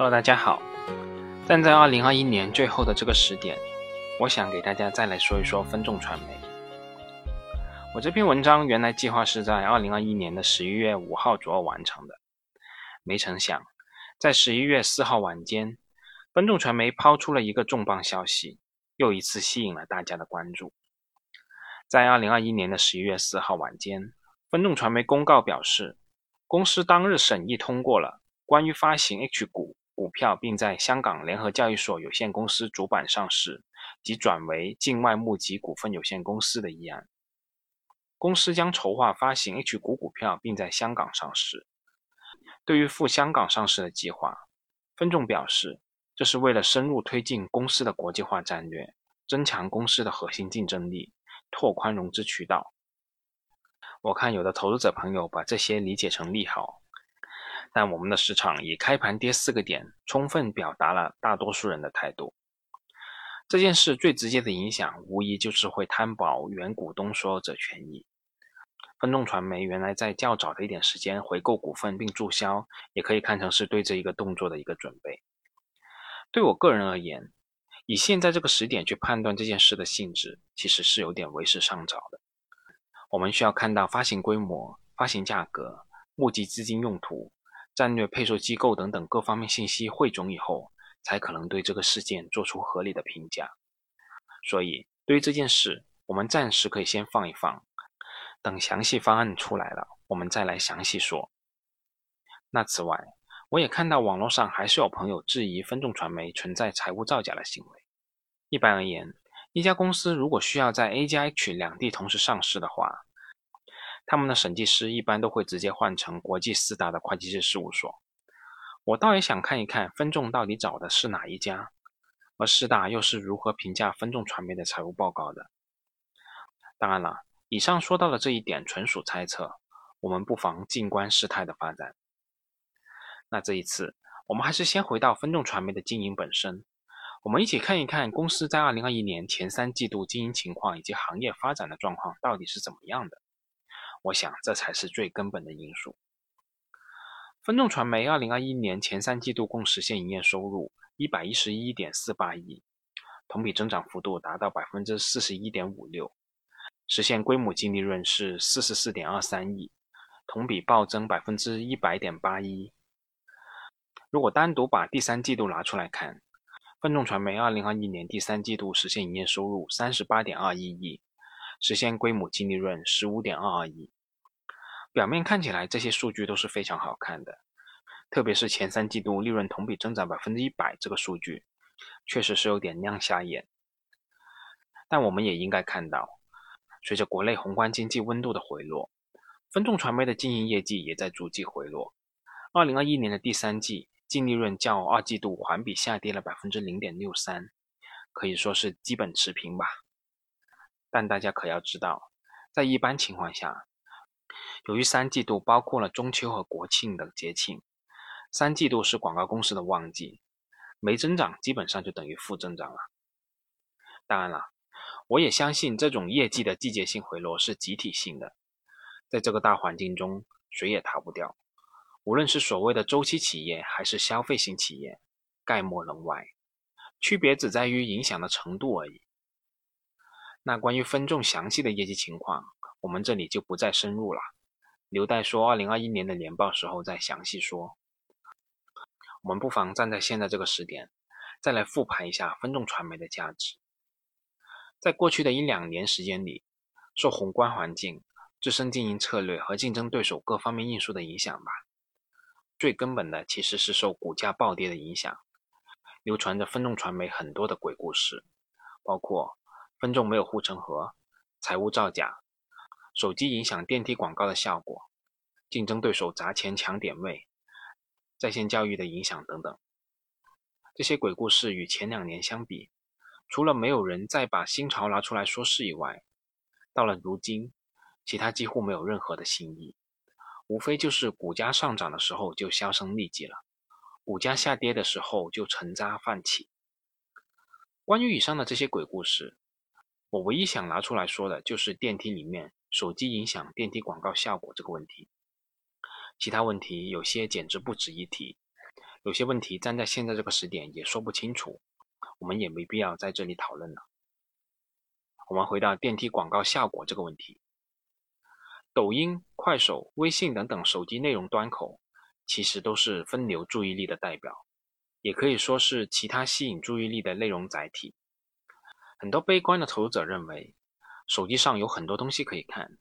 Hello，大家好。站在二零二一年最后的这个时点，我想给大家再来说一说分众传媒。我这篇文章原来计划是在二零二一年的十一月五号左右完成的，没成想，在十一月四号晚间，分众传媒抛出了一个重磅消息，又一次吸引了大家的关注。在二零二一年的十一月四号晚间，分众传媒公告表示，公司当日审议通过了关于发行 H 股。股票，并在香港联合交易所有限公司主板上市及转为境外募集股份有限公司的议案。公司将筹划发行 H 股股票，并在香港上市。对于赴香港上市的计划，分众表示，这是为了深入推进公司的国际化战略，增强公司的核心竞争力，拓宽融资渠道。我看有的投资者朋友把这些理解成利好。但我们的市场以开盘跌四个点，充分表达了大多数人的态度。这件事最直接的影响，无疑就是会摊薄原股东所有者权益。分众传媒原来在较早的一点时间回购股份并注销，也可以看成是对这一个动作的一个准备。对我个人而言，以现在这个时点去判断这件事的性质，其实是有点为时尚早的。我们需要看到发行规模、发行价格、募集资金用途。战略配售机构等等各方面信息汇总以后，才可能对这个事件做出合理的评价。所以，对于这件事，我们暂时可以先放一放，等详细方案出来了，我们再来详细说。那此外，我也看到网络上还是有朋友质疑分众传媒存在财务造假的行为。一般而言，一家公司如果需要在 A 加 H 两地同时上市的话，他们的审计师一般都会直接换成国际四大的会计师事务所。我倒也想看一看分众到底找的是哪一家，而四大又是如何评价分众传媒的财务报告的。当然了，以上说到的这一点纯属猜测，我们不妨静观事态的发展。那这一次，我们还是先回到分众传媒的经营本身，我们一起看一看公司在二零二一年前三季度经营情况以及行业发展的状况到底是怎么样的。我想，这才是最根本的因素。分众传媒二零二一年前三季度共实现营业收入一百一十一点四八亿，同比增长幅度达到百分之四十一点五六，实现规模净利润是四十四点二三亿，同比暴增百分之一百点八一。如果单独把第三季度拿出来看，分众传媒二零二一年第三季度实现营业收入三十八点二一亿。实现规模净利润十五点二二亿，表面看起来这些数据都是非常好看的，特别是前三季度利润同比增长百分之一百这个数据，确实是有点亮瞎眼。但我们也应该看到，随着国内宏观经济温度的回落，分众传媒的经营业绩也在逐季回落。二零二一年的第三季净利润较二季度环比下跌了百分之零点六三，可以说是基本持平吧。但大家可要知道，在一般情况下，由于三季度包括了中秋和国庆等节庆，三季度是广告公司的旺季，没增长基本上就等于负增长了。当然了，我也相信这种业绩的季节性回落是集体性的，在这个大环境中，谁也逃不掉。无论是所谓的周期企业还是消费型企业，概莫能外，区别只在于影响的程度而已。那关于分众详细的业绩情况，我们这里就不再深入了，留待说二零二一年的年报时候再详细说。我们不妨站在现在这个时点，再来复盘一下分众传媒的价值。在过去的一两年时间里，受宏观环境、自身经营策略和竞争对手各方面因素的影响吧，最根本的其实是受股价暴跌的影响，流传着分众传媒很多的鬼故事，包括。分众没有护城河，财务造假，手机影响电梯广告的效果，竞争对手砸钱抢点位，在线教育的影响等等。这些鬼故事与前两年相比，除了没有人再把新潮拿出来说事以外，到了如今，其他几乎没有任何的新意，无非就是股价上涨的时候就销声匿迹了，股价下跌的时候就沉渣泛起。关于以上的这些鬼故事。我唯一想拿出来说的就是电梯里面手机影响电梯广告效果这个问题，其他问题有些简直不值一提，有些问题站在现在这个时点也说不清楚，我们也没必要在这里讨论了。我们回到电梯广告效果这个问题，抖音、快手、微信等等手机内容端口，其实都是分流注意力的代表，也可以说是其他吸引注意力的内容载体。很多悲观的投资者认为，手机上有很多东西可以看。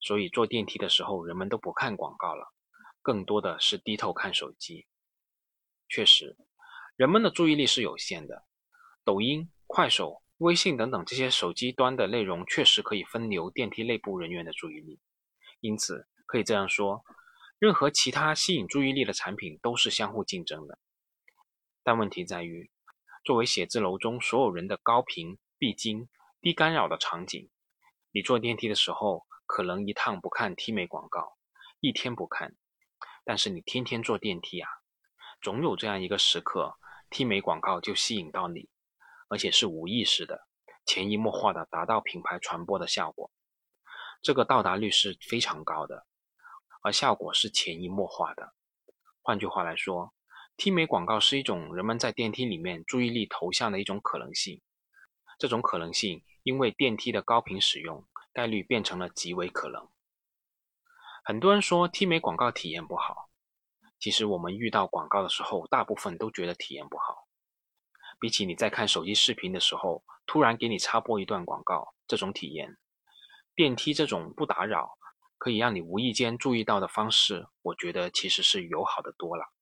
所以坐电梯的时候，人们都不看广告了，更多的是低头看手机。确实，人们的注意力是有限的。抖音、快手、微信等等这些手机端的内容，确实可以分流电梯内部人员的注意力。因此，可以这样说：任何其他吸引注意力的产品都是相互竞争的。但问题在于，作为写字楼中所有人的高频、必经、低干扰的场景，你坐电梯的时候。可能一趟不看 T 美广告，一天不看，但是你天天坐电梯啊，总有这样一个时刻，T 美广告就吸引到你，而且是无意识的、潜移默化的达到品牌传播的效果。这个到达率是非常高的，而效果是潜移默化的。换句话来说，T 美广告是一种人们在电梯里面注意力投向的一种可能性。这种可能性因为电梯的高频使用。概率变成了极为可能。很多人说 T 美广告体验不好，其实我们遇到广告的时候，大部分都觉得体验不好。比起你在看手机视频的时候，突然给你插播一段广告，这种体验，电梯这种不打扰，可以让你无意间注意到的方式，我觉得其实是友好的多了。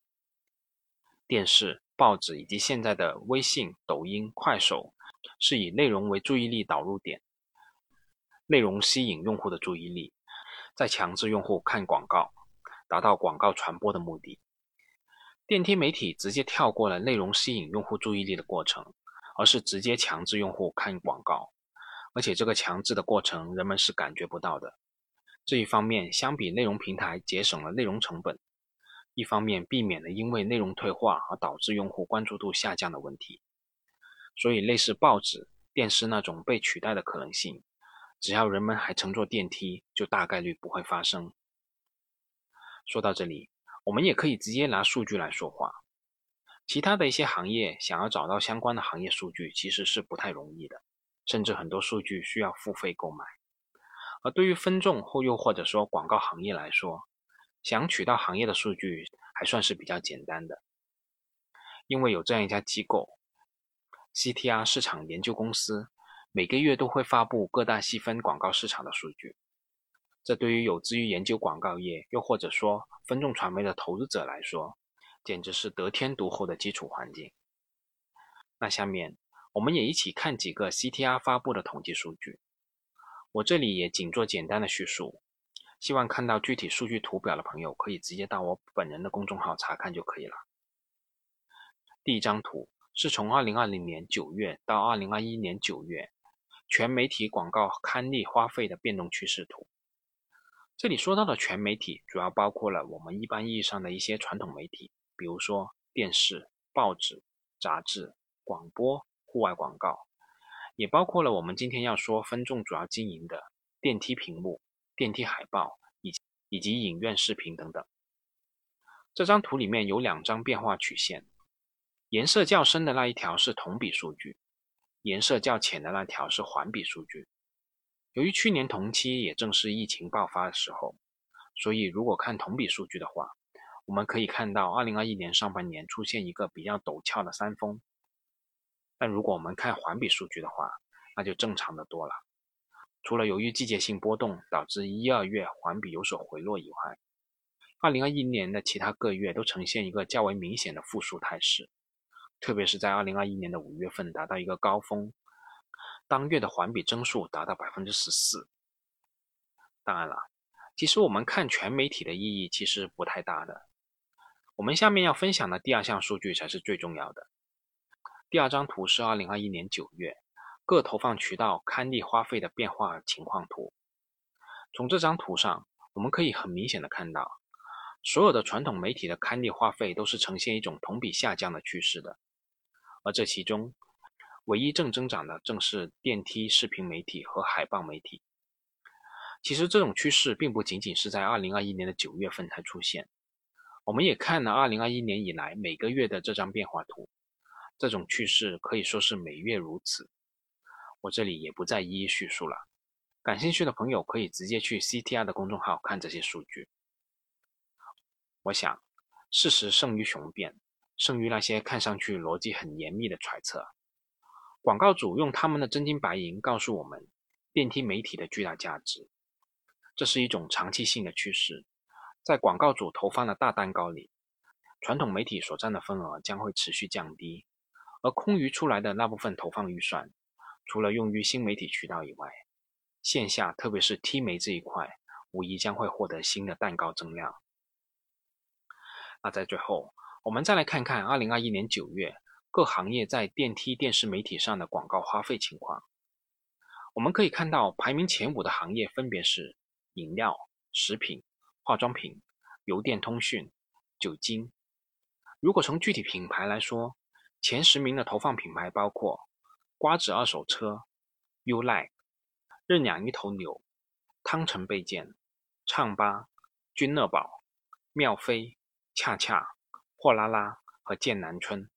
电视、报纸以及现在的微信、抖音、快手，是以内容为注意力导入点。内容吸引用户的注意力，再强制用户看广告，达到广告传播的目的。电梯媒体直接跳过了内容吸引用户注意力的过程，而是直接强制用户看广告，而且这个强制的过程人们是感觉不到的。这一方面相比内容平台节省了内容成本，一方面避免了因为内容退化而导致用户关注度下降的问题。所以，类似报纸、电视那种被取代的可能性。只要人们还乘坐电梯，就大概率不会发生。说到这里，我们也可以直接拿数据来说话。其他的一些行业想要找到相关的行业数据，其实是不太容易的，甚至很多数据需要付费购买。而对于分众或又或者说广告行业来说，想取到行业的数据还算是比较简单的，因为有这样一家机构，CTR 市场研究公司。每个月都会发布各大细分广告市场的数据，这对于有志于研究广告业，又或者说分众传媒的投资者来说，简直是得天独厚的基础环境。那下面我们也一起看几个 CTR 发布的统计数据，我这里也仅做简单的叙述，希望看到具体数据图表的朋友可以直接到我本人的公众号查看就可以了。第一张图是从2020年9月到2021年9月。全媒体广告刊例花费的变动趋势图。这里说到的全媒体，主要包括了我们一般意义上的一些传统媒体，比如说电视、报纸、杂志、广播、户外广告，也包括了我们今天要说分众主要经营的电梯屏幕、电梯海报以及以及影院视频等等。这张图里面有两张变化曲线，颜色较深的那一条是同比数据。颜色较浅的那条是环比数据。由于去年同期也正是疫情爆发的时候，所以如果看同比数据的话，我们可以看到2021年上半年出现一个比较陡峭的山峰。但如果我们看环比数据的话，那就正常的多了。除了由于季节性波动导致一二月环比有所回落以外，2021年的其他各月都呈现一个较为明显的负数态势。特别是在二零二一年的五月份达到一个高峰，当月的环比增速达到百分之十四。当然了，其实我们看全媒体的意义其实不太大的。我们下面要分享的第二项数据才是最重要的。第二张图是二零二一年九月各投放渠道刊例花费的变化情况图。从这张图上，我们可以很明显的看到，所有的传统媒体的刊例花费都是呈现一种同比下降的趋势的。而这其中，唯一正增长的正是电梯视频媒体和海报媒体。其实这种趋势并不仅仅是在2021年的9月份才出现，我们也看了2021年以来每个月的这张变化图，这种趋势可以说是每月如此。我这里也不再一一叙述了，感兴趣的朋友可以直接去 CTR 的公众号看这些数据。我想，事实胜于雄辩，胜于那些看上去逻辑很严密的揣测。广告主用他们的真金白银告诉我们电梯媒体的巨大价值，这是一种长期性的趋势。在广告主投放的大蛋糕里，传统媒体所占的份额将会持续降低，而空余出来的那部分投放预算，除了用于新媒体渠道以外，线下特别是 T 媒这一块，无疑将会获得新的蛋糕增量。那在最后，我们再来看看2021年9月各行业在电梯电视媒体上的广告花费情况。我们可以看到，排名前五的行业分别是饮料、食品。化妆品、邮电通讯、酒精。如果从具体品牌来说，前十名的投放品牌包括瓜子二手车、优赖、认养一头牛、汤臣倍健、畅吧、君乐宝、妙飞、恰恰、货拉拉和剑南春。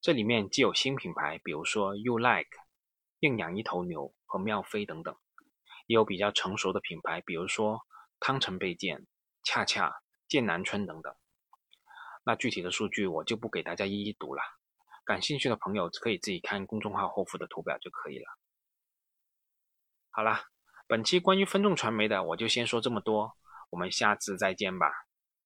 这里面既有新品牌，比如说 You Like、硬养一头牛和妙飞等等，也有比较成熟的品牌，比如说。汤臣倍健、恰恰、剑南春等等，那具体的数据我就不给大家一一读了，感兴趣的朋友可以自己看公众号后附的图表就可以了。好了，本期关于分众传媒的我就先说这么多，我们下次再见吧。